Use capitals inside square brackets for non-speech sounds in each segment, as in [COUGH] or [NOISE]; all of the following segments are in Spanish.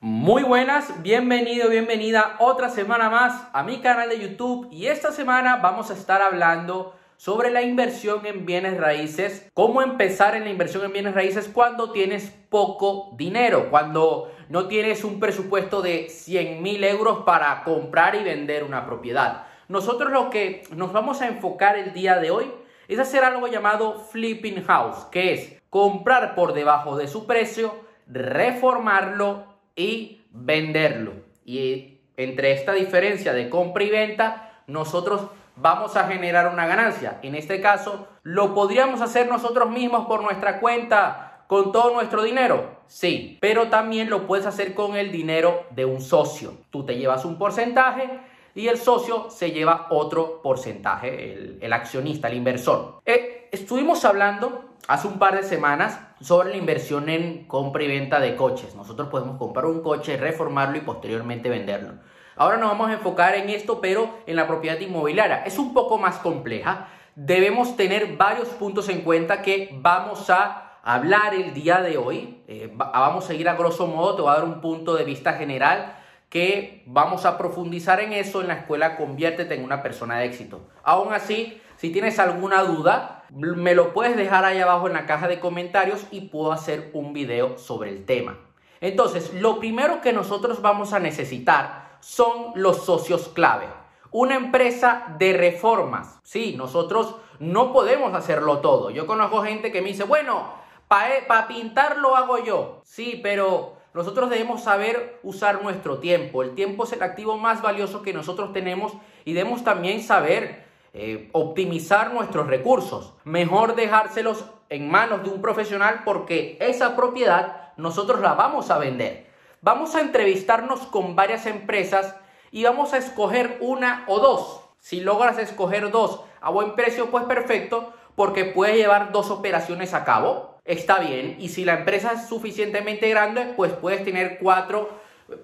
Muy buenas, bienvenido, bienvenida otra semana más a mi canal de YouTube y esta semana vamos a estar hablando sobre la inversión en bienes raíces, cómo empezar en la inversión en bienes raíces cuando tienes poco dinero, cuando no tienes un presupuesto de 100 mil euros para comprar y vender una propiedad. Nosotros lo que nos vamos a enfocar el día de hoy es hacer algo llamado flipping house, que es comprar por debajo de su precio, reformarlo y venderlo. Y entre esta diferencia de compra y venta, nosotros vamos a generar una ganancia. En este caso, ¿lo podríamos hacer nosotros mismos por nuestra cuenta con todo nuestro dinero? Sí, pero también lo puedes hacer con el dinero de un socio. Tú te llevas un porcentaje y el socio se lleva otro porcentaje, el, accionista, el inversor. Eh, estuvimos hablando hace un par de semanas sobre la inversión en compra y venta de coches. Nosotros podemos comprar un coche, reformarlo y posteriormente venderlo. Ahora nos vamos a enfocar en esto, pero en la propiedad inmobiliaria. Es un poco más compleja. Debemos tener varios puntos en cuenta que vamos a hablar el día de hoy. Eh, vamos a ir a grosso modo, te voy a dar un punto de vista general que vamos a profundizar en eso en la escuela Conviértete en una persona de éxito. Aún así, si tienes alguna duda, me lo puedes dejar ahí abajo en la caja de comentarios y puedo hacer un video sobre el tema. Entonces, lo primero que nosotros vamos a necesitar son los socios clave. Una empresa de reformas. Sí, nosotros no podemos hacerlo todo. Yo conozco gente que me dice, bueno, para e, pintar lo hago yo. Sí, pero nosotros debemos saber usar nuestro tiempo. El tiempo es el activo más valioso que nosotros tenemos y debemos también saber eh, optimizar nuestros recursos. Mejor dejárselos en manos de un profesional porque esa propiedad nosotros la vamos a vender. Vamos a entrevistarnos con varias empresas y vamos a escoger una o dos. Si logras escoger dos a buen precio, pues perfecto, porque puedes llevar dos operaciones a cabo. Está bien. Y si la empresa es suficientemente grande, pues puedes tener cuatro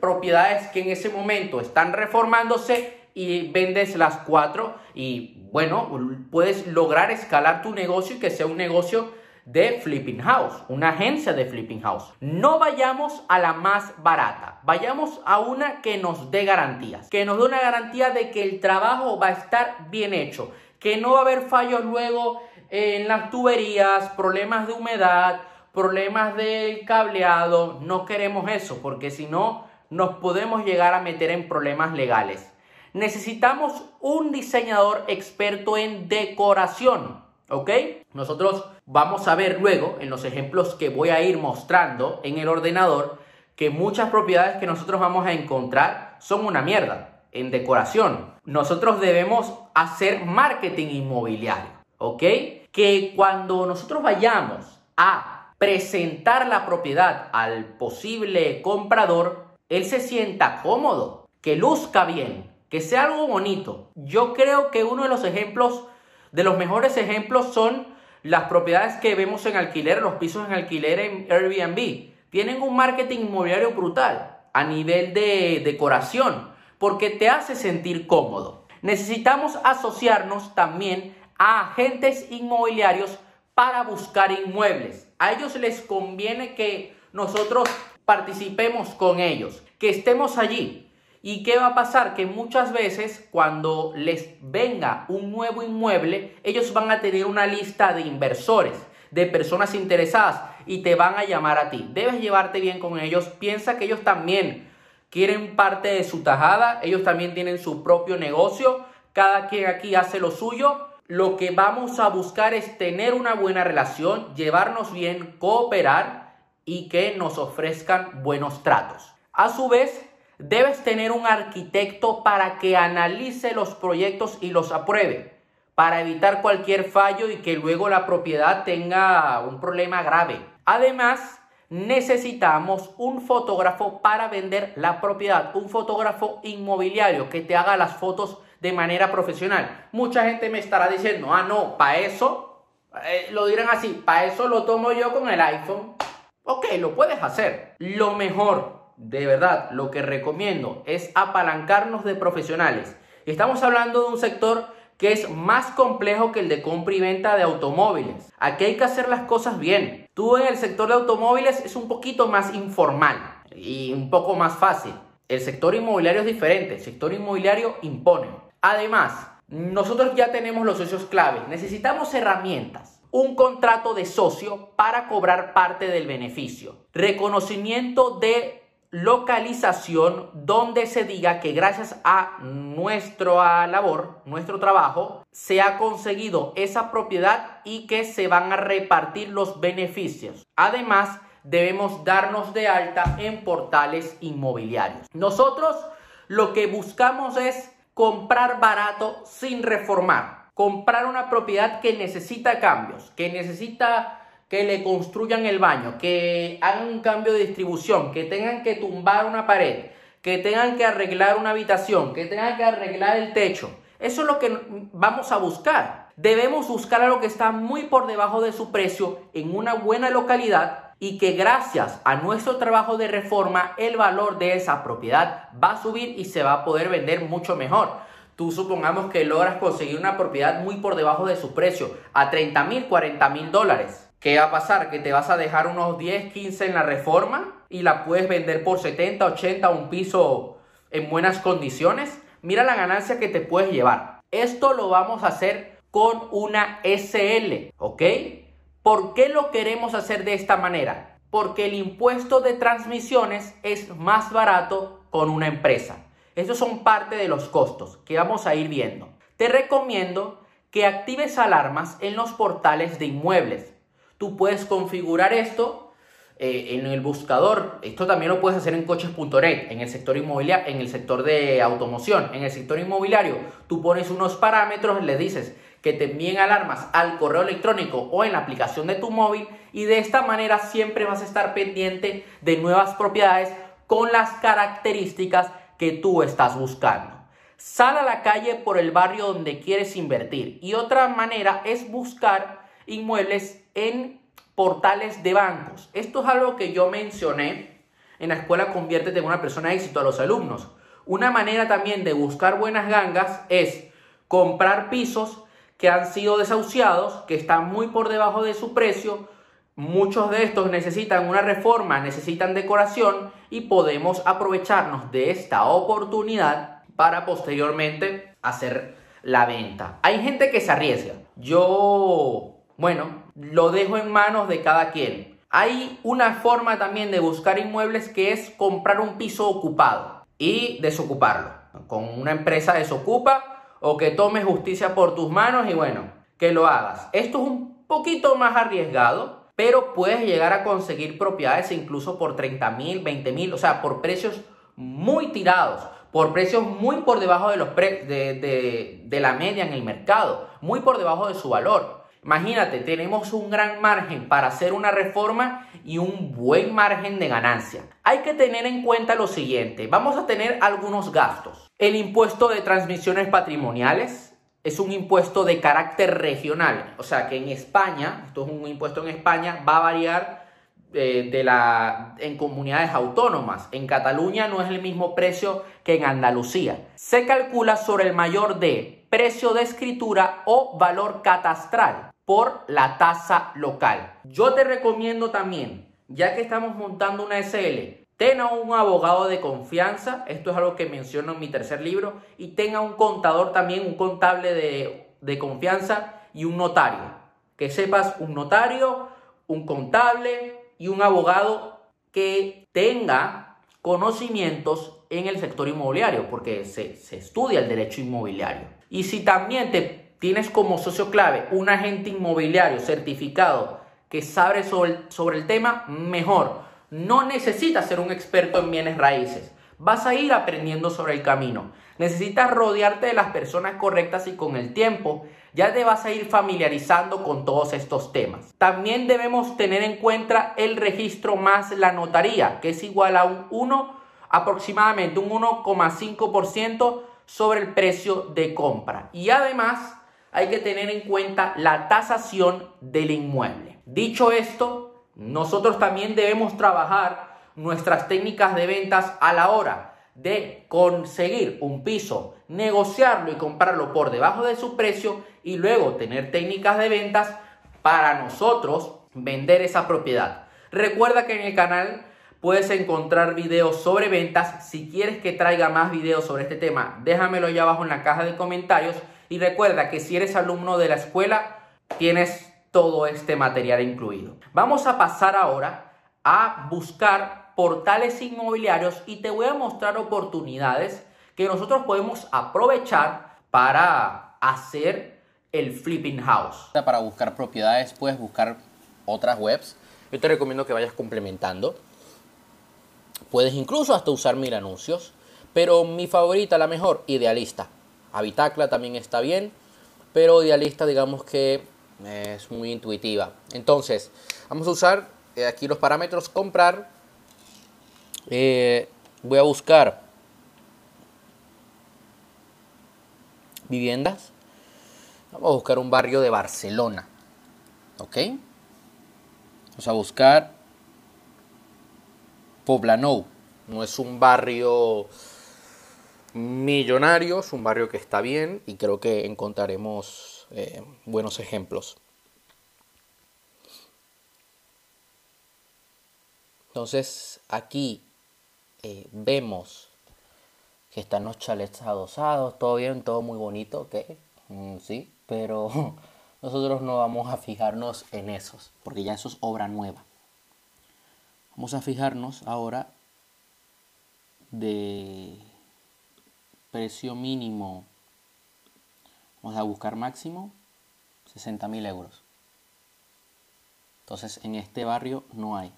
propiedades que en ese momento están reformándose y vendes las cuatro y bueno, puedes lograr escalar tu negocio y que sea un negocio de flipping house, una agencia de flipping house. No vayamos a la más barata, vayamos a una que nos dé garantías, que nos dé una garantía de que el trabajo va a estar bien hecho, que no va a haber fallos luego en las tuberías, problemas de humedad, problemas del cableado. No queremos eso porque si no nos podemos llegar a meter en problemas legales necesitamos un diseñador experto en decoración. ¿Ok? Nosotros vamos a ver luego en los ejemplos que voy a ir mostrando en el ordenador que muchas propiedades que nosotros vamos a encontrar son una mierda en decoración. Nosotros debemos hacer marketing inmobiliario. ¿Ok? Que cuando nosotros vayamos a presentar la propiedad al posible comprador, él se sienta cómodo, que luzca bien, que sea algo bonito. Yo creo que uno de los ejemplos, de los mejores ejemplos son las propiedades que vemos en alquiler, los pisos en alquiler en Airbnb. Tienen un marketing inmobiliario brutal a nivel de decoración porque te hace sentir cómodo. Necesitamos asociarnos también a agentes inmobiliarios para buscar inmuebles. A ellos les conviene que nosotros participemos con ellos, que estemos allí, ¿Y qué va a pasar? Que muchas veces cuando les venga un nuevo inmueble, ellos van a tener una lista de inversores, de personas interesadas y te van a llamar a ti. Debes llevarte bien con ellos. Piensa que ellos también quieren parte de su tajada, ellos también tienen su propio negocio, cada quien aquí hace lo suyo. Lo que vamos a buscar es tener una buena relación, llevarnos bien, cooperar y que nos ofrezcan buenos tratos. A su vez, Debes tener un arquitecto para que analice los proyectos y los apruebe, para evitar cualquier fallo y que luego la propiedad tenga un problema grave. Además, necesitamos un fotógrafo para vender la propiedad, un fotógrafo inmobiliario que te haga las fotos de manera profesional. Mucha gente me estará diciendo, ah, no, para eso, eh, lo dirán así, para eso lo tomo yo con el iPhone. Ok, lo puedes hacer. Lo mejor de verdad, lo que recomiendo es apalancarnos de profesionales. Estamos hablando de un sector que es más complejo que el de compra y venta de automóviles. Aquí hay que hacer las cosas bien. Tú en el sector de automóviles es un poquito más informal. y un poco más fácil. El sector inmobiliario es diferente, el sector inmobiliario impone. Además, nosotros ya tenemos los socios clave, necesitamos herramientas. Un contrato de socio para cobrar parte del beneficio. Reconocimiento de localización donde se diga que gracias a nuestra labor, nuestro trabajo, se ha conseguido esa propiedad y que se van a repartir los beneficios. Además, debemos darnos de alta en portales inmobiliarios. Nosotros lo que buscamos es comprar barato sin reformar. Comprar una propiedad que necesita cambios, que necesita que le construyan el baño, que hagan un cambio de distribución, que tengan que tumbar una pared, que tengan que arreglar una habitación, que tengan que arreglar el techo. Eso es lo que vamos a buscar. Debemos buscar a lo que está muy por debajo de su precio en una buena localidad y que gracias a nuestro trabajo de reforma el valor de esa propiedad va a subir y se va a poder vender mucho mejor. Tú supongamos que logras conseguir una propiedad muy por debajo de su precio, a 30 mil, 40 mil dólares. ¿Qué va a pasar? Que te vas a dejar unos 10, 15 en la reforma y la puedes vender por 70, 80, un piso en buenas condiciones. Mira la ganancia que te puedes llevar. Esto lo vamos a hacer con una SL, ¿ok? ¿Por qué lo queremos hacer de esta manera? Porque el impuesto de transmisiones es más barato con una empresa. Estos son parte de los costos que vamos a ir viendo. Te recomiendo que actives alarmas en los portales de inmuebles tú puedes configurar esto eh, en el buscador. Esto también lo puedes hacer en coches.net, en el sector inmobiliario, en el sector de automoción. En el sector inmobiliario, tú pones unos parámetros, le dices que te envíen alarmas al correo electrónico o en la aplicación de tu móvil y de esta manera siempre vas a estar pendiente de nuevas propiedades con las características que tú estás buscando. Sal a la calle por el barrio donde quieres invertir y otra manera es buscar inmuebles en portales de bancos. Esto es algo que yo mencioné en la escuela Conviértete en una persona de éxito a los alumnos. Una manera también de buscar buenas gangas es comprar pisos que han sido desahuciados, que están muy por debajo de su precio. Muchos de estos necesitan una reforma, necesitan decoración y podemos aprovecharnos de esta oportunidad para posteriormente hacer la venta. Hay gente que se arriesga. Yo bueno, lo dejo en manos de cada quien. Hay una forma también de buscar inmuebles que es comprar un piso ocupado y desocuparlo. Con una empresa desocupa o que tome justicia por tus manos y bueno, que lo hagas. Esto es un poquito más arriesgado, pero puedes llegar a conseguir propiedades incluso por 30 mil, 20 mil, o sea, por precios muy tirados, por precios muy por debajo de, los de, de la media en el mercado, muy por debajo de su valor. Imagínate, tenemos un gran margen para hacer una reforma y un buen margen de ganancia. Hay que tener en cuenta lo siguiente, vamos a tener algunos gastos. El impuesto de transmisiones patrimoniales es un impuesto de carácter regional, o sea que en España, esto es un impuesto en España, va a variar eh, de la, en comunidades autónomas. En Cataluña no es el mismo precio que en Andalucía. Se calcula sobre el mayor de precio de escritura o valor catastral por la tasa local. Yo te recomiendo también, ya que estamos montando una SL, tenga un abogado de confianza, esto es algo que menciono en mi tercer libro, y tenga un contador también, un contable de, de confianza y un notario. Que sepas un notario, un contable y un abogado que tenga conocimientos en el sector inmobiliario, porque se, se estudia el derecho inmobiliario. Y si también te tienes como socio clave un agente inmobiliario certificado que sabe sobre, el tema, mejor. No necesitas ser un experto en bienes raíces. Vas a ir aprendiendo sobre el camino. Necesitas rodearte de las personas correctas y con el tiempo ya te vas a ir familiarizando con todos estos temas. También debemos tener en cuenta el registro más la notaría, que es igual a un 1, aproximadamente un 1,5% sobre el precio de compra. Y además hay que tener en cuenta la tasación del inmueble. Dicho esto, nosotros también debemos trabajar nuestras técnicas de ventas a la hora de conseguir un piso, negociarlo y comprarlo por debajo de su precio y luego tener técnicas de ventas para nosotros vender esa propiedad. Recuerda que en el canal puedes encontrar videos sobre ventas. Si quieres que traiga más videos sobre este tema, déjamelo allá abajo en la caja de comentarios. Y recuerda que si eres alumno de la escuela, tienes todo este material incluido. Vamos a pasar ahora a buscar portales inmobiliarios y te voy a mostrar oportunidades que nosotros podemos aprovechar para hacer el flipping house. Para buscar propiedades puedes buscar otras webs. Yo te recomiendo que vayas complementando. Puedes incluso hasta usar mil anuncios. Pero mi favorita, la mejor, Idealista. Habitacla también está bien. Pero Idealista digamos que es muy intuitiva. Entonces, vamos a usar eh, aquí los parámetros comprar. Eh, voy a buscar viviendas. Vamos a buscar un barrio de Barcelona. ¿Ok? Vamos a buscar Poblanou. No es un barrio millonario, es un barrio que está bien y creo que encontraremos eh, buenos ejemplos. Entonces aquí eh, vemos que están los chalets adosados, todo bien, todo muy bonito, ok, mm, sí, pero [LAUGHS] nosotros no vamos a fijarnos en esos, porque ya eso es obra nueva. Vamos a fijarnos ahora de precio mínimo, vamos a buscar máximo 60 mil euros. Entonces en este barrio no hay.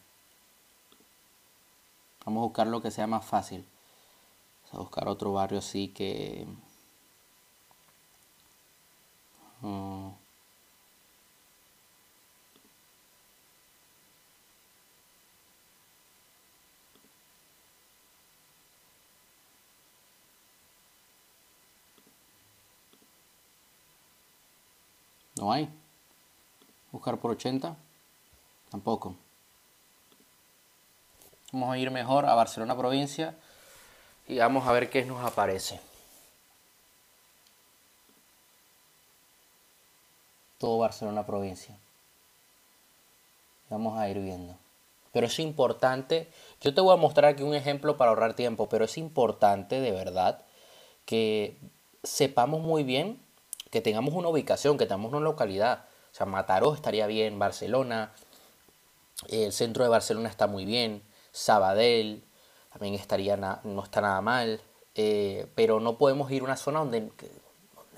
Vamos a buscar lo que sea más fácil. Vamos a buscar otro barrio así que... Mm, no hay. Buscar por 80. Tampoco. Vamos a ir mejor a Barcelona provincia y vamos a ver qué nos aparece. Todo Barcelona provincia. Vamos a ir viendo. Pero es importante, yo te voy a mostrar aquí un ejemplo para ahorrar tiempo, pero es importante de verdad que sepamos muy bien, que tengamos una ubicación, que tengamos una localidad. O sea, Mataró estaría bien, Barcelona, el centro de Barcelona está muy bien, Sabadell, también estaría no está nada mal, eh, pero no podemos ir a una zona donde,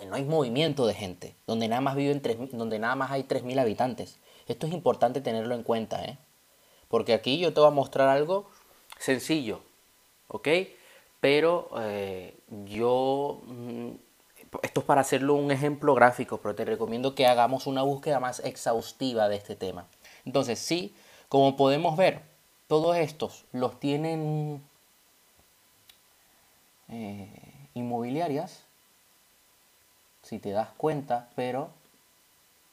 no hay movimiento de gente, donde nada más viven donde nada más hay 3.000 habitantes. Esto es importante tenerlo en cuenta, ¿eh? porque aquí yo te voy a mostrar algo sencillo, ¿ok? Pero eh, yo, mm, esto es para hacerlo un ejemplo gráfico, pero te recomiendo que hagamos una búsqueda más exhaustiva de este tema. Entonces, sí, como podemos ver, todos estos los tienen eh, inmobiliarias, si te das cuenta, pero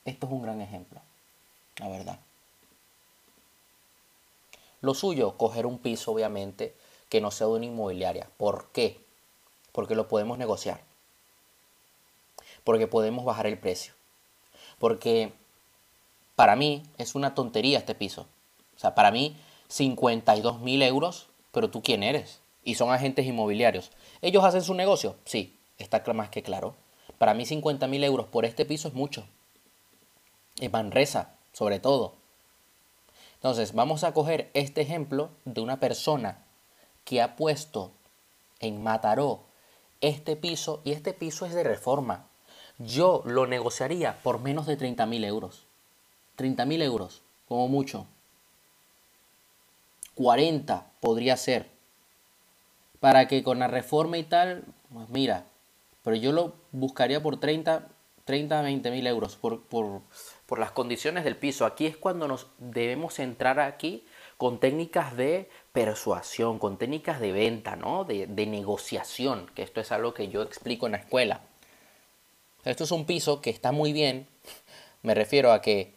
esto es un gran ejemplo, la verdad. Lo suyo, coger un piso, obviamente, que no sea de una inmobiliaria. ¿Por qué? Porque lo podemos negociar. Porque podemos bajar el precio. Porque para mí es una tontería este piso. O sea, para mí 52 mil euros, pero tú quién eres? Y son agentes inmobiliarios. ¿Ellos hacen su negocio? Sí, está más que claro. Para mí 50 mil euros por este piso es mucho. En Manresa, sobre todo. Entonces, vamos a coger este ejemplo de una persona que ha puesto en Mataró este piso y este piso es de reforma. Yo lo negociaría por menos de 30 mil euros. 30 mil euros, como mucho. 40 podría ser. Para que con la reforma y tal, pues mira, pero yo lo buscaría por 30, 30 20 mil euros por, por, por las condiciones del piso. Aquí es cuando nos debemos entrar aquí con técnicas de persuasión, con técnicas de venta, ¿no? De, de, negociación, que esto es algo que yo explico en la escuela. Esto es un piso que está muy bien, me refiero a que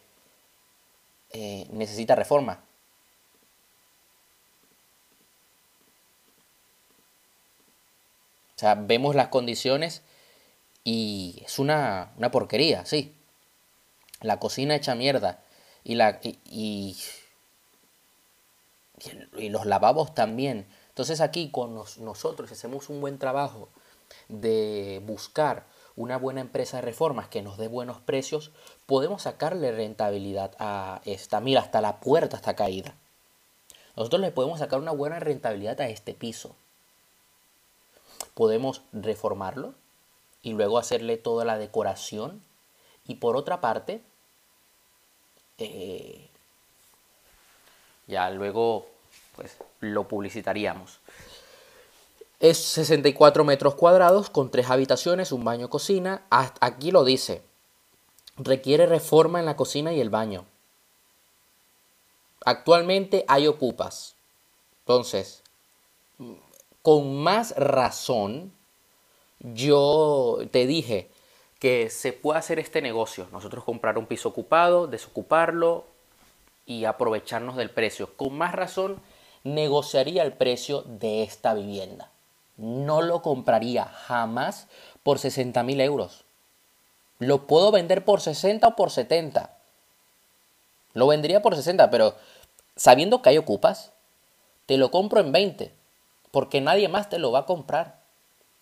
eh, necesita reforma. O sea, vemos las condiciones y es una, porquería, sí. La cocina hecha mierda. Y la. Y, y los lavabos también. Entonces aquí con nosotros hacemos un buen trabajo de buscar una buena empresa de reformas que nos dé buenos precios, podemos sacarle rentabilidad a esta. Mira, hasta la puerta está caída. Nosotros le podemos sacar una buena rentabilidad a este piso. Podemos reformarlo y luego hacerle toda la decoración. Y por otra parte, eh, ya luego pues lo publicitaríamos. Es 64 metros cuadrados con tres habitaciones, un baño, cocina. Aquí lo dice. Requiere reforma en la cocina y el baño. Actualmente hay ocupas. Entonces, con más razón, yo te dije que se puede hacer este negocio. Nosotros comprar un piso ocupado, desocuparlo y aprovecharnos del precio. Con más razón, negociaría el precio de esta vivienda. No lo compraría jamás por 60 mil euros. Lo puedo vender por 60 o por 70. Lo vendría por 60, pero sabiendo que hay ocupas, te lo compro en 20, porque nadie más te lo va a comprar.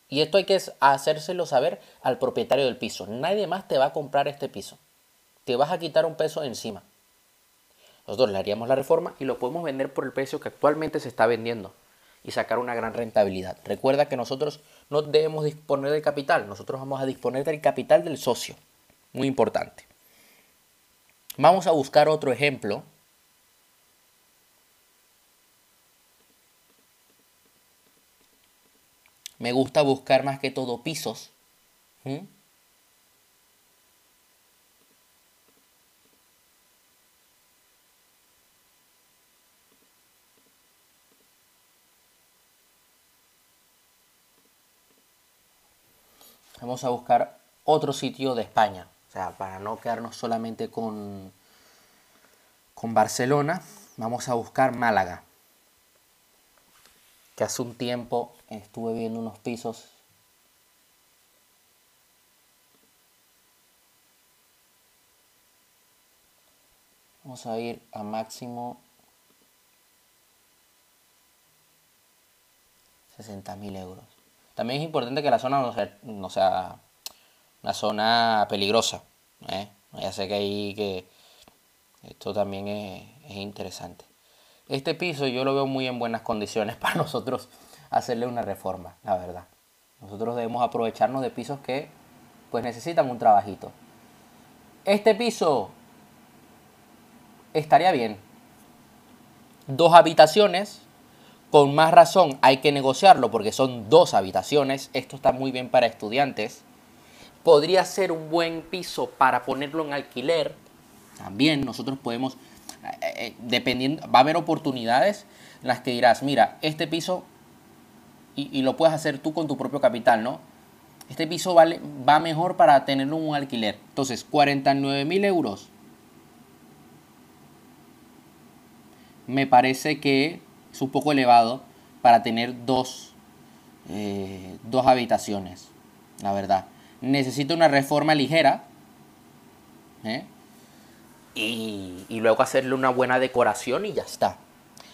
Y esto hay que hacérselo saber al propietario del piso. Nadie más te va a comprar este piso. Te vas a quitar un peso encima. Nosotros le haríamos la reforma y lo podemos vender por el precio que actualmente se está vendiendo y sacar una gran rentabilidad. Recuerda que nosotros no debemos disponer del capital, nosotros vamos a disponer del capital del socio. Muy importante. Vamos a buscar otro ejemplo. Me gusta buscar más que todo pisos. Vamos a buscar otro sitio de España. O sea, para no quedarnos solamente con, con Barcelona, vamos a buscar Málaga. Que hace un tiempo estuve viendo unos pisos Vamos a ir a máximo 60.000 euros. También es importante que la zona no sea, una zona peligrosa. ¿eh? Ya sé que ahí que esto también es, interesante. Este piso yo lo veo muy en buenas condiciones [LAUGHS] para nosotros hacerle una reforma, la verdad. Nosotros debemos aprovecharnos de pisos que pues necesitan un trabajito. Este piso estaría bien. Dos habitaciones, con más razón hay que negociarlo porque son dos habitaciones. Esto está muy bien para estudiantes. Podría ser un buen piso para ponerlo en alquiler. También nosotros podemos, eh, eh, dependiendo, va a haber oportunidades en las que dirás, mira, este piso, y, lo puedes hacer tú con tu propio capital, ¿no? Este piso vale, va mejor para tenerlo en un alquiler. Entonces, 49 mil euros. Me parece que es un poco elevado para tener dos, eh, dos habitaciones, la verdad. Necesito una reforma ligera ¿eh? y luego hacerle una buena decoración y ya está.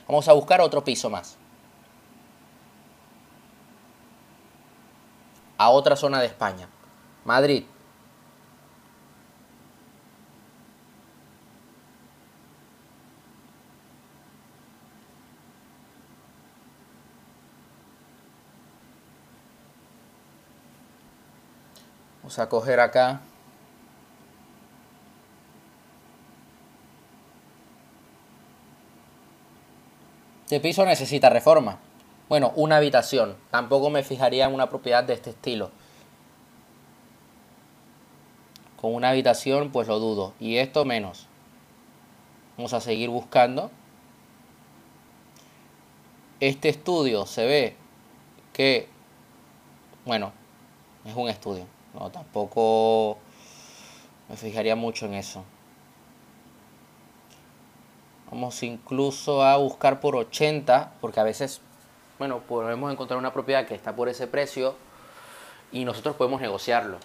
Vamos a buscar otro piso más. A otra zona de España. Madrid. Vamos a coger acá. Este piso necesita reforma. Bueno, una habitación. Tampoco me fijaría en una propiedad de este estilo. Con una habitación, pues lo dudo. Y esto menos. Vamos a seguir buscando. Este estudio se ve que, bueno, es un estudio. No, tampoco me fijaría mucho en eso. Vamos incluso a buscar por 80, porque a veces, bueno, podemos encontrar una propiedad que está por ese precio y nosotros podemos negociarlo.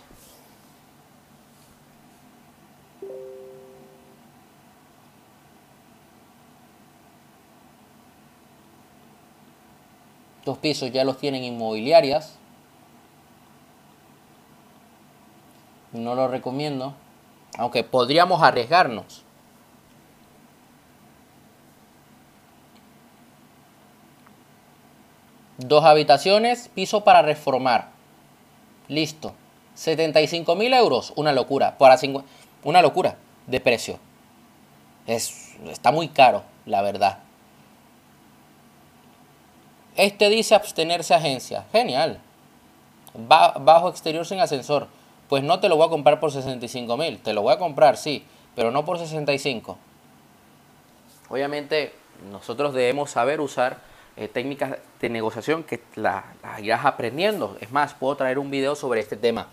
Estos pisos ya los tienen inmobiliarias. No lo recomiendo. Aunque podríamos arriesgarnos. Dos habitaciones, piso para reformar. Listo. 75 mil euros, una locura. Para una locura de precio. Es, está muy caro, la verdad. Este dice abstenerse agencia. Genial. bajo exterior sin ascensor. Pues no te lo voy a comprar por 65 mil. Te lo voy a comprar, sí, pero no por 65. Obviamente, nosotros debemos saber usar eh, técnicas de negociación que las la irás aprendiendo. Es más, puedo traer un video sobre este tema.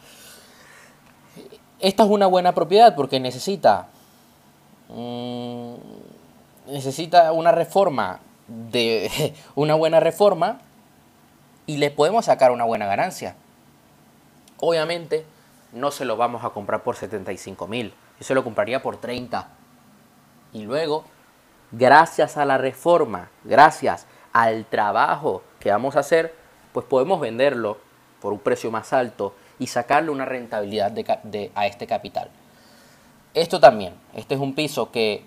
Esta es una buena propiedad porque necesita, mm, necesita una reforma, de [LAUGHS] una buena reforma y le podemos sacar una buena ganancia. Obviamente no se lo vamos a comprar por 75 mil, yo se lo compraría por 30. Y luego, gracias a la reforma, gracias al trabajo que vamos a hacer, pues podemos venderlo por un precio más alto y sacarle una rentabilidad a este capital. Esto también, este es un piso que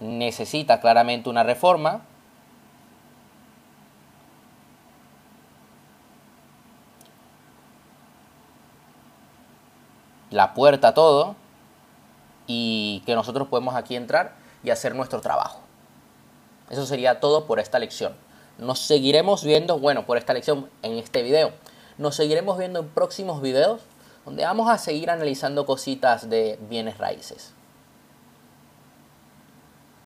necesita claramente una reforma. La puerta, todo. Y que nosotros podemos aquí entrar y hacer nuestro trabajo. Eso sería todo por esta lección. Nos seguiremos viendo, bueno, por esta lección en este video. Nos seguiremos viendo en próximos videos donde vamos a seguir analizando cositas de bienes raíces.